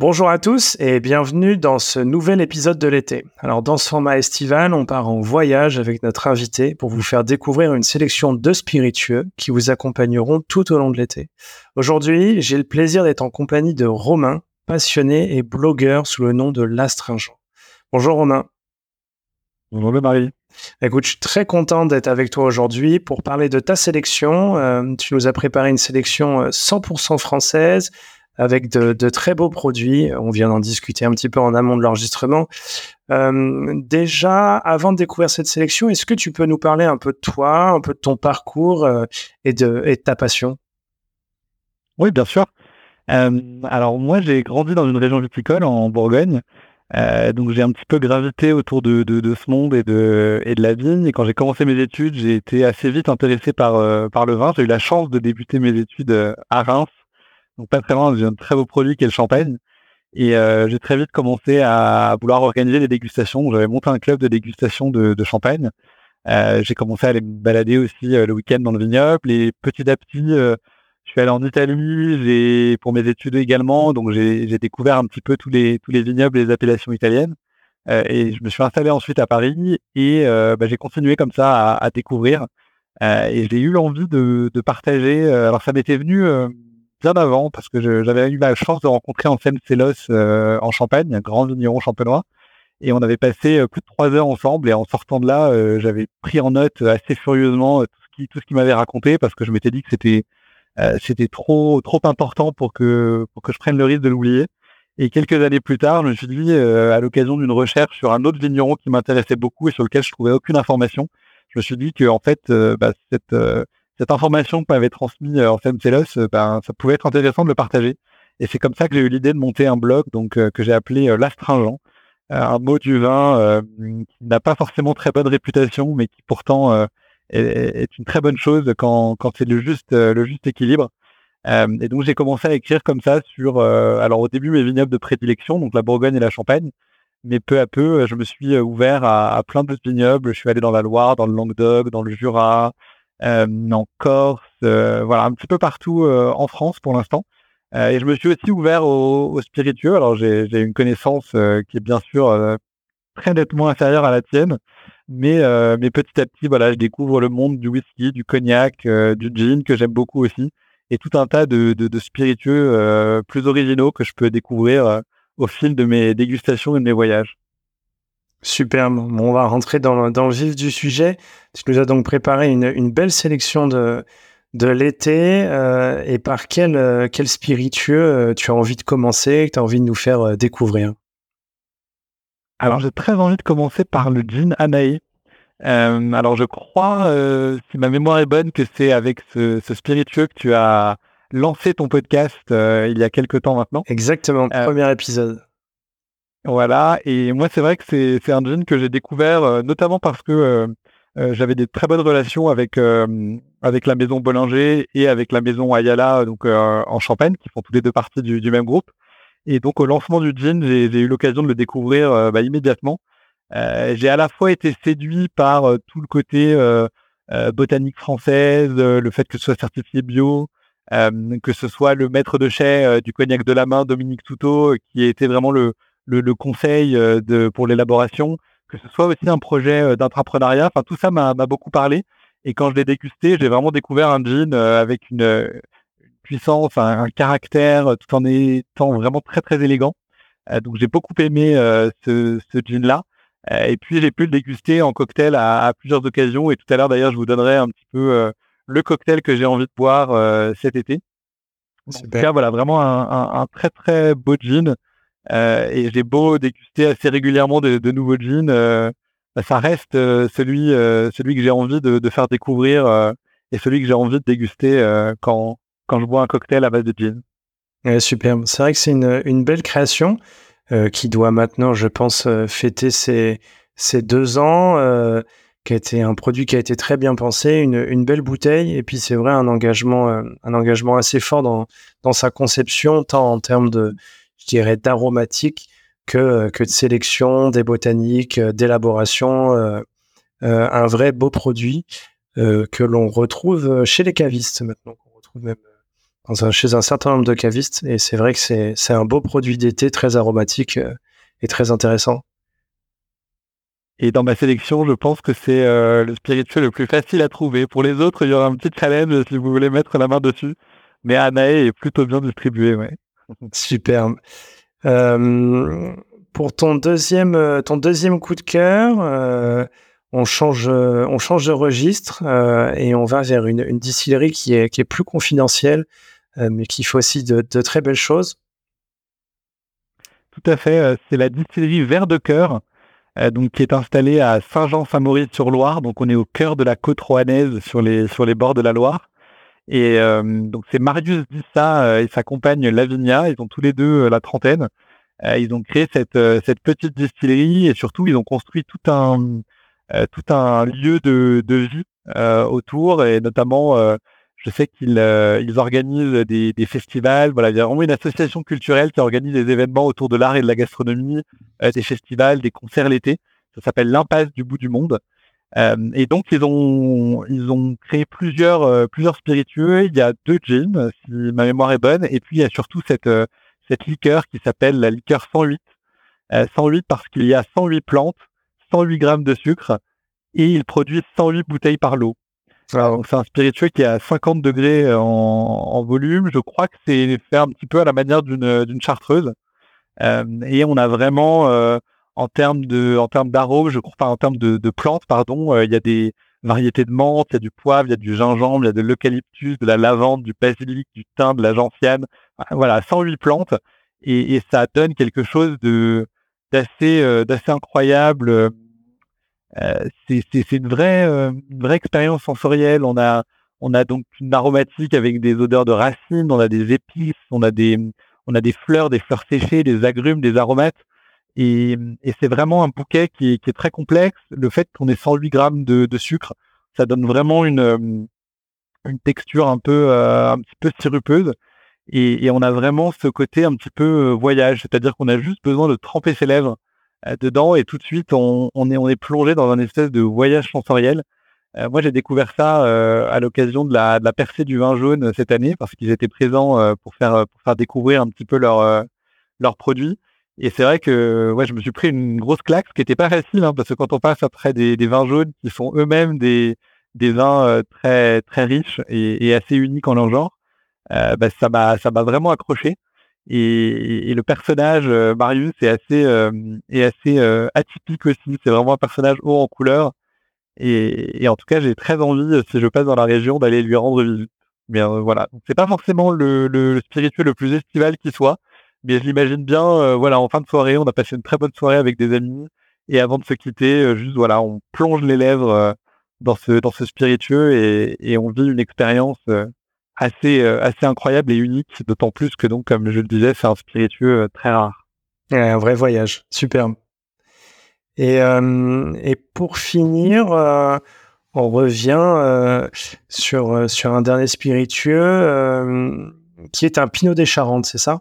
Bonjour à tous et bienvenue dans ce nouvel épisode de l'été. Alors dans ce format estival, on part en voyage avec notre invité pour vous faire découvrir une sélection de spiritueux qui vous accompagneront tout au long de l'été. Aujourd'hui, j'ai le plaisir d'être en compagnie de Romain, passionné et blogueur sous le nom de l'Astringent. Bonjour Romain. Bonjour le Marie. Écoute, je suis très content d'être avec toi aujourd'hui pour parler de ta sélection. Euh, tu nous as préparé une sélection 100% euh, française avec de, très beaux produits. On vient d'en discuter un petit peu en amont de l'enregistrement. Euh, déjà, avant de découvrir cette sélection, est-ce que tu peux nous parler un peu de toi, un peu de ton parcours euh, et, de, ta passion? Oui, bien sûr. Euh, alors moi, j'ai grandi dans une région viticole en Bourgogne. donc j'ai un petit peu gravité autour de, ce monde et de, la vigne. Et quand j'ai commencé mes études, j'ai été assez vite intéressé par le vin. J'ai eu la chance de débuter mes études à Reims donc pas très loin, j'ai un très beau produit qui est le champagne. Et euh, j'ai très vite commencé à vouloir organiser des dégustations. J'avais monté un club de dégustation de, champagne. Euh, j'ai commencé à aller me balader aussi euh, le week-end dans le vignoble. Et petit à petit, je suis allé en Italie pour mes études également. Donc j'ai découvert un petit peu tous les, tous les vignobles les appellations italiennes. et je me suis installé ensuite à Paris et bah, j'ai continué comme ça à, découvrir. et j'ai eu l'envie de, de, partager. alors ça m'était venu bien avant, parce que j'avais eu la chance de rencontrer Anselme Célos euh, en Champagne, un grand vigneron champenois. Et on avait passé euh, plus de trois heures ensemble. Et en sortant de là, euh, j'avais pris en note assez furieusement tout ce qui, qu'il m'avait raconté, parce que je m'étais dit que c'était c'était trop trop important pour que pour que je prenne le risque de l'oublier. Et quelques années plus tard, je me suis dit, à l'occasion d'une recherche sur un autre vigneron qui m'intéressait beaucoup et sur lequel je trouvais aucune information, je me suis dit que en fait, bah, cette cette information que m'avait transmis euh, Orpheum Telos, euh, ben, ça pouvait être intéressant de le partager. Et c'est comme ça que j'ai eu l'idée de monter un blog donc euh, que j'ai appelé l'astringent, un mot du vin qui n'a pas forcément très bonne réputation, mais qui pourtant est, une très bonne chose quand, c'est le juste, équilibre. et donc j'ai commencé à écrire comme ça sur, alors au début mes vignobles de prédilection, donc la Bourgogne et la Champagne, mais peu à peu je me suis ouvert à, plein d'autres vignobles. Je suis allé dans la Loire, dans le Languedoc, dans le Jura, en Corse, euh, voilà, un petit peu partout euh, en France pour l'instant. et je me suis aussi ouvert au, spiritueux. Alors j'ai une connaissance qui est bien sûr très nettement inférieure à la tienne, mais, mais petit à petit, voilà, je découvre le monde du whisky, du cognac, du gin que j'aime beaucoup aussi, et tout un tas de, de, de spiritueux plus originaux que je peux découvrir au fil de mes dégustations et de mes voyages. Superbe. on va rentrer dans, le vif du sujet. Tu nous as donc préparé une, belle sélection de, de l'été. Euh, et par quel, euh, quel spiritueux euh, tu as envie de commencer, que tu as envie de nous faire découvrir? Alors, j'ai très envie de commencer par le gin Anaï. alors, je crois, si ma mémoire est bonne, que c'est avec ce, ce, spiritueux que tu as lancé ton podcast il y a quelques temps maintenant. Exactement, premier épisode. Voilà, et moi c'est vrai que c'est un gin que j'ai découvert euh, notamment parce que euh, euh, j'avais des très bonnes relations avec avec la maison Bollinger et avec la maison Ayala donc en Champagne qui font tous les deux parties du, du même groupe. Et donc au lancement du gin, j'ai eu l'occasion de le découvrir bah, immédiatement. j'ai à la fois été séduit par tout le côté botanique française, le fait que ce soit certifié bio, que ce soit le maître de chai du cognac de la main, Dominique Toutot, qui était vraiment le, le, conseil euh, de, pour l'élaboration, que ce soit aussi un projet euh, d'entrepreneuriat. Enfin, tout ça m'a beaucoup parlé. Et quand je l'ai dégusté, j'ai vraiment découvert un jean euh, avec une, puissance, un, caractère, tout en étant vraiment très très élégant. donc j'ai beaucoup aimé ce, ce gin-là. et puis j'ai pu le déguster en cocktail à, plusieurs occasions. Et tout à l'heure d'ailleurs, je vous donnerai un petit peu le cocktail que j'ai envie de boire cet été. Super. voilà, vraiment un, très très beau gin. Et j'ai beau déguster assez régulièrement de, nouveaux jeans, bah, ça reste celui, celui que j'ai envie de, faire découvrir et celui que j'ai envie de déguster quand, quand je bois un cocktail à base de gin. superbe. C'est vrai que c'est une, une, belle création qui doit maintenant, je pense, fêter ses, ses deux ans qui a été un produit qui a été très bien pensé, une, une belle bouteille, et puis c'est vrai un engagement, euh, un engagement assez fort dans, dans sa conception, tant en termes de, je dirais, d'aromatique que, que de sélection, des botaniques, euh, d'élaboration, euh, un vrai beau produit que l'on retrouve chez les cavistes maintenant, qu'on retrouve même chez un certain nombre de cavistes, et c'est vrai que c'est un beau produit d'été très aromatique et très intéressant. Et dans ma sélection, je pense que c'est euh, le spiritueux le plus facile à trouver. Pour les autres, il y aura un petit challenge si vous voulez mettre la main dessus. Mais Anae est plutôt bien distribué, ouais. Superbe. Euh, pour ton deuxième, euh, ton deuxième coup de cœur, on, change, on change de registre et on va vers une, distillerie qui est, plus confidentielle, mais qui fait aussi de, très belles choses. Tout à fait. C'est la distillerie Vert de Cœur euh, donc qui est installé à Saint-Jean-Saint-Maurice-sur-Loire. Donc on est au cœur de la côte rouennaise, sur les sur les bords de la Loire. Et euh, donc c'est Marius Dissa euh, et sa compagne Lavinia. Ils ont tous les deux la trentaine. ils ont créé cette cette petite distillerie et surtout ils ont construit tout un tout un lieu de, de vie autour et notamment je sais qu'ils euh, ils organisent des, des, festivals. Voilà, il y a vraiment une association culturelle qui organise des événements autour de l'art et de la gastronomie, euh, des festivals, des concerts l'été. Ça s'appelle l'impasse du bout du monde. Euh, et donc ils ont ils ont créé plusieurs euh, plusieurs spiritueux. Il y a deux gins, si ma mémoire est bonne, et puis il y a surtout cette euh, cette liqueur qui s'appelle la liqueur 108. 108 parce qu'il y a 108 plantes, 108 grammes de sucre, et ils produisent 108 bouteilles par lot c'est un spiritueux qui est à 50 degrés en, volume. Je crois que c'est fait un petit peu à la manière d'une d'une chartreuse. Et on a vraiment euh, en termes de en termes d'arôme, je crois pas en termes de, plantes, pardon, il y a des variétés de menthe, il y a du poivre, il y a du gingembre, il y a de l'eucalyptus, de la lavande, du basilic, du thym, de la gentiane. Voilà, 108 plantes et, ça donne quelque chose d'assez d'assez incroyable euh, c'est une vraie, euh, vraie expérience sensorielle. On a, on a donc une aromatique avec des odeurs de racines, on a des épices, on a des, on a des fleurs, des fleurs séchées, des agrumes, des aromates. Et, et c'est vraiment un bouquet qui est, qui est, très complexe. Le fait qu'on ait 108 grammes de, de, sucre, ça donne vraiment une, euh, une texture un peu, un petit peu sirupeuse. Et, et, on a vraiment ce côté un petit peu voyage, c'est-à-dire qu'on a juste besoin de tremper ses lèvres euh, dedans et tout de suite on, on, est on est plongé dans un espèce de voyage sensoriel. Euh, moi j'ai découvert ça euh, à l'occasion de la, de la percée du vin jaune cette année parce qu'ils étaient présents pour faire pour faire découvrir un petit peu leur leurs produits. Et c'est vrai que ouais, je me suis pris une grosse claque, ce qui n'était pas facile, hein, parce que quand on passe après des, des vins jaunes qui sont eux-mêmes des, des vins très très riches et, et, assez uniques en leur genre, euh, bah, ça m'a vraiment accroché. Et, le personnage euh, Marius est assez euh, est assez euh, atypique aussi. C'est vraiment un personnage haut en couleur. Et, en tout cas, j'ai très envie, si je passe dans la région, d'aller lui rendre visite. Mais voilà, c'est pas forcément le, le, spirituel le plus estival qui soit, mais je l'imagine bien. voilà, en fin de soirée, on a passé une très bonne soirée avec des amis, et avant de se quitter, juste voilà, on plonge les lèvres dans ce dans ce spiritueux et, on vit une expérience assez, euh, assez incroyable et unique, d'autant plus que donc, comme je le disais, c'est un spiritueux euh, très rare. un vrai voyage, superbe. Et, euh, et pour finir, on revient sur, sur un dernier spiritueux qui est un Pinot des Charentes, c'est ça?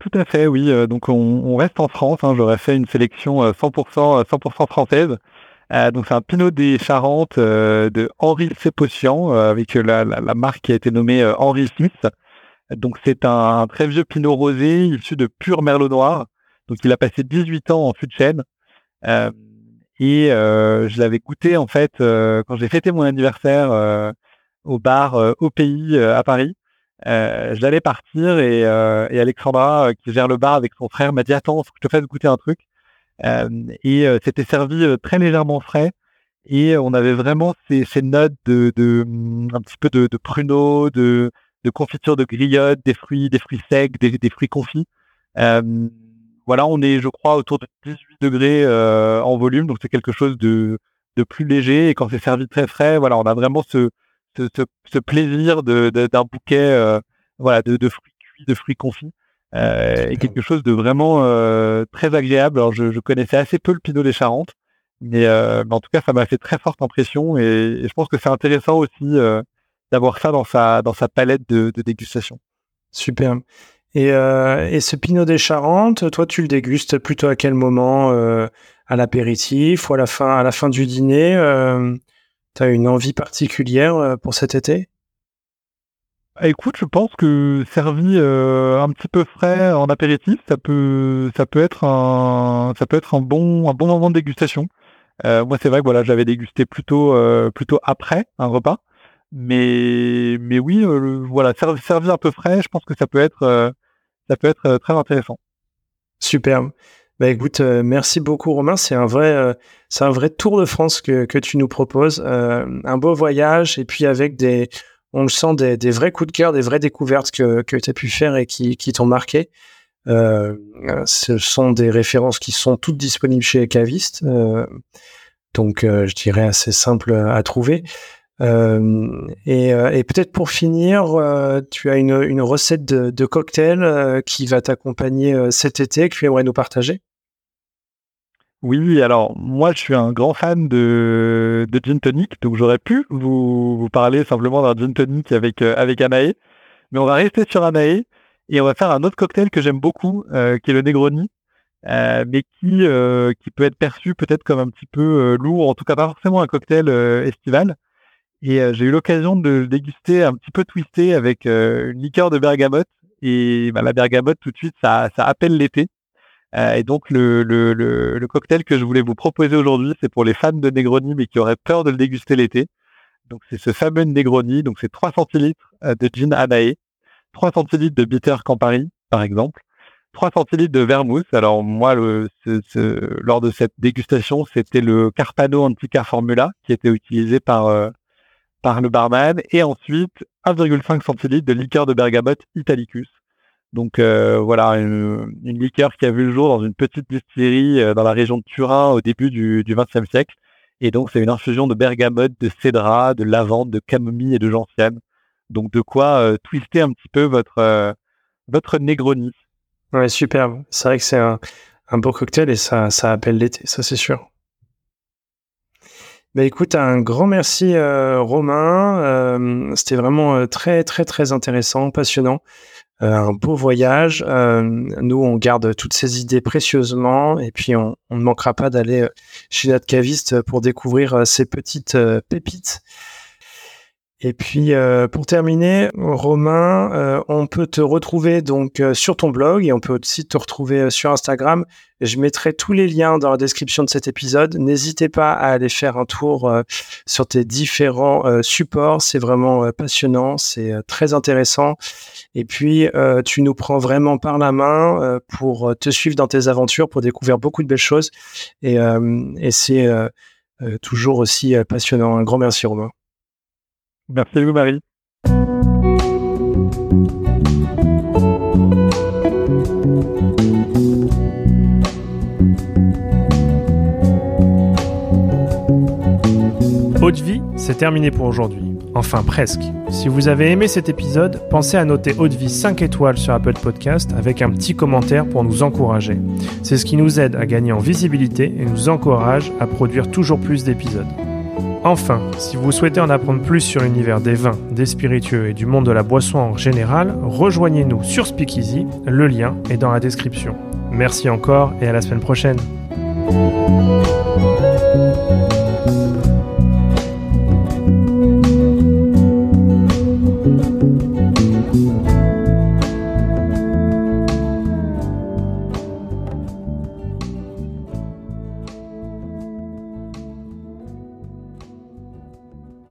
Tout à fait, oui. Donc on, on reste en France. Hein. J'aurais fait une sélection 100%, 100% française. Euh, donc c'est un Pinot des Charentes euh, de Henri Sepotian euh, avec la, la, marque qui a été nommée Henri Smith. Donc c'est un, très vieux Pinot rosé issu de pur Merlot noir. Donc il a passé 18 ans en fût de chêne. et je l'avais goûté en fait quand j'ai fêté mon anniversaire au bar au pays à Paris. Euh, j'allais partir et, et Alexandra qui gère le bar avec son frère m'a dit attends faut que je te fasse goûter un truc euh, et euh, c'était servi euh, très légèrement frais et on avait vraiment ces, ces notes de, de, mm, un petit peu de, de pruneau, de de confiture de griotte, des fruits, des fruits secs, des, des fruits confits. voilà, on est, je crois, autour de 18 degrés en volume, donc c'est quelque chose de, de plus léger. Et quand c'est servi très frais, voilà, on a vraiment ce, ce, ce, plaisir d'un de, d'un bouquet, voilà, de, de fruits cuits, de fruits confits. Euh, et quelque chose de vraiment euh, très agréable. Alors je, je, connaissais assez peu le Pinot des Charentes, mais, euh, mais en tout cas ça m'a fait très forte impression et, je pense que c'est intéressant aussi euh, d'avoir ça dans sa dans sa palette de, de dégustation. Super. Et, euh, et ce Pinot des Charentes, toi tu le dégustes plutôt à quel moment À l'apéritif ou à la fin à la fin du dîner as une envie particulière pour cet été? Ah, écoute, je pense que servi euh, un petit peu frais en apéritif, ça peut, ça peut être un, ça peut être un bon, un bon moment de dégustation. Euh, moi, c'est vrai que voilà, j'avais dégusté plutôt, euh, plutôt après un repas, mais, mais oui, voilà, servi, un peu frais, je pense que ça peut être, ça peut être très intéressant. Superbe. Bah écoute, merci beaucoup Romain. C'est un vrai, c'est un vrai tour de France que, tu nous proposes. un beau voyage et puis avec des, on le sent des, vrais coups de cœur, des vraies découvertes que, tu as pu faire et qui, t'ont marqué. Euh, ce sont des références qui sont toutes disponibles chez Caviste, euh, donc euh, je dirais assez simple à trouver. et, peut-être pour finir, tu as une, recette de, de cocktail qui va t'accompagner cet été que tu aimerais nous partager? Oui, alors moi je suis un grand fan de, de gin tonic, donc j'aurais pu vous, vous parler simplement d'un gin tonic avec, euh, avec Anae, mais on va rester sur Anae et on va faire un autre cocktail que j'aime beaucoup, euh, qui est le Negroni, euh, mais qui, qui peut être perçu peut-être comme un petit peu lourd, en tout cas pas forcément un cocktail estival. Et j'ai eu l'occasion de le déguster un petit peu twisté avec une liqueur de bergamote, et bah, la bergamote tout de suite ça, ça appelle l'été. Euh, et donc le, le, le, cocktail que je voulais vous proposer aujourd'hui, c'est pour les fans de Negroni mais qui auraient peur de le déguster l'été. Donc c'est ce fameux Negroni, donc c'est 3 centilitres euh, de gin Anae, 3 centilitres de bitter Campari par exemple, 3 centilitres de vermouth. Alors moi, le, lors de cette dégustation, c'était le Carpano Antica Formula qui était utilisé par euh, par le barman, et ensuite 1,5 centilitres de liqueur de bergamote Italicus. Donc euh, voilà, une, liqueur qui a vu le jour dans une petite distillerie euh, dans la région de Turin au début du XXe siècle. Et donc c'est une infusion de bergamote, de cédra, de lavande, de camomille et de gentiane. Donc de quoi euh, twister un petit peu votre votre Negroni. Ouais, superbe. C'est vrai que c'est un, beau cocktail et ça, ça appelle l'été, ça c'est sûr. Bah écoute, un grand merci Romain. C'était vraiment très très très intéressant, passionnant. Euh, un beau voyage. Euh, nous, on garde toutes ces idées précieusement et puis on, ne manquera pas d'aller euh, chez notre caviste pour découvrir ces petites pépites. Et puis euh, pour terminer, Romain, euh, on peut te retrouver donc euh, sur ton blog et on peut aussi te retrouver sur Instagram. Je mettrai tous les liens dans la description de cet épisode. N'hésitez pas à aller faire un tour sur tes différents supports. C'est vraiment passionnant, c'est très intéressant. Et puis tu nous prends vraiment par la main pour te suivre dans tes aventures, pour découvrir beaucoup de belles choses. Et, et c'est toujours aussi passionnant. Un grand merci, Romain. Merci à vous, Marie. Haute vie, c'est terminé pour aujourd'hui. Enfin presque. Si vous avez aimé cet épisode, pensez à noter Haute Vie 5 étoiles sur Apple Podcast avec un petit commentaire pour nous encourager. C'est ce qui nous aide à gagner en visibilité et nous encourage à produire toujours plus d'épisodes. Enfin, si vous souhaitez en apprendre plus sur l'univers des vins, des spiritueux et du monde de la boisson en général, rejoignez-nous sur Speakeasy, le lien est dans la description. Merci encore et à la semaine prochaine.